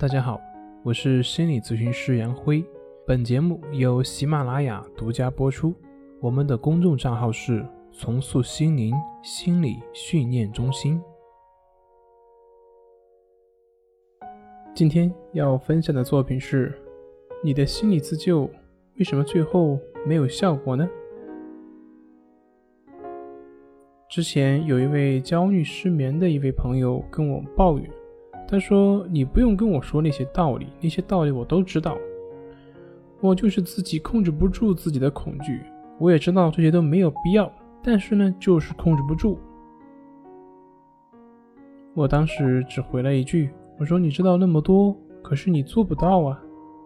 大家好，我是心理咨询师杨辉。本节目由喜马拉雅独家播出。我们的公众账号是“重塑心灵心理训练中心”。今天要分享的作品是：你的心理自救为什么最后没有效果呢？之前有一位焦虑失眠的一位朋友跟我抱怨，他说：“你不用跟我说那些道理，那些道理我都知道。我就是自己控制不住自己的恐惧，我也知道这些都没有必要，但是呢，就是控制不住。”我当时只回了一句：“我说你知道那么多，可是你做不到啊，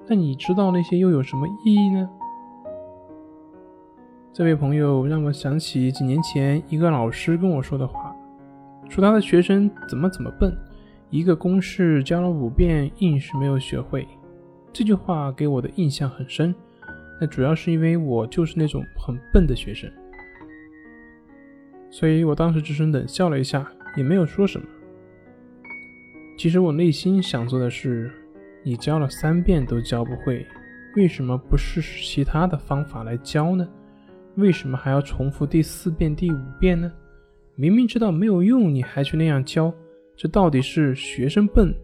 那你知道那些又有什么意义呢？”这位朋友让我想起几年前一个老师跟我说的话，说他的学生怎么怎么笨，一个公式教了五遍硬是没有学会。这句话给我的印象很深，那主要是因为我就是那种很笨的学生，所以我当时只是冷笑了一下，也没有说什么。其实我内心想做的是，你教了三遍都教不会，为什么不试试其他的方法来教呢？为什么还要重复第四遍、第五遍呢？明明知道没有用，你还去那样教，这到底是学生笨，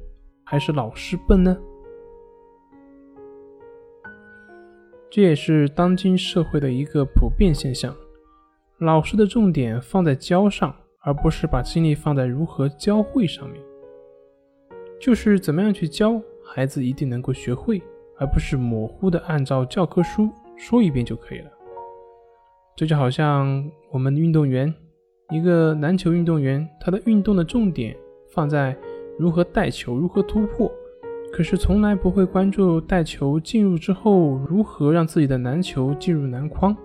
还是老师笨呢？这也是当今社会的一个普遍现象：老师的重点放在教上，而不是把精力放在如何教会上面。就是怎么样去教，孩子一定能够学会，而不是模糊的按照教科书说一遍就可以了。这就好像我们运动员，一个篮球运动员，他的运动的重点放在如何带球、如何突破，可是从来不会关注带球进入之后如何让自己的篮球进入篮筐。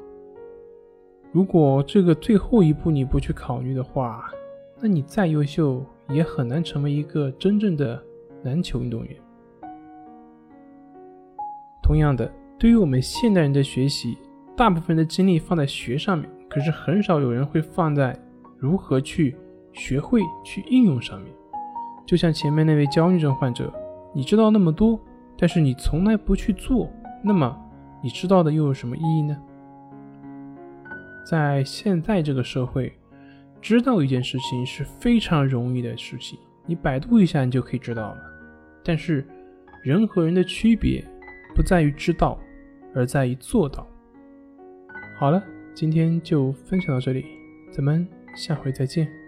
如果这个最后一步你不去考虑的话，那你再优秀也很难成为一个真正的篮球运动员。同样的，对于我们现代人的学习。大部分的精力放在学上面，可是很少有人会放在如何去学会去应用上面。就像前面那位焦虑症患者，你知道那么多，但是你从来不去做，那么你知道的又有什么意义呢？在现在这个社会，知道一件事情是非常容易的事情，你百度一下你就可以知道了。但是人和人的区别不在于知道，而在于做到。好了，今天就分享到这里，咱们下回再见。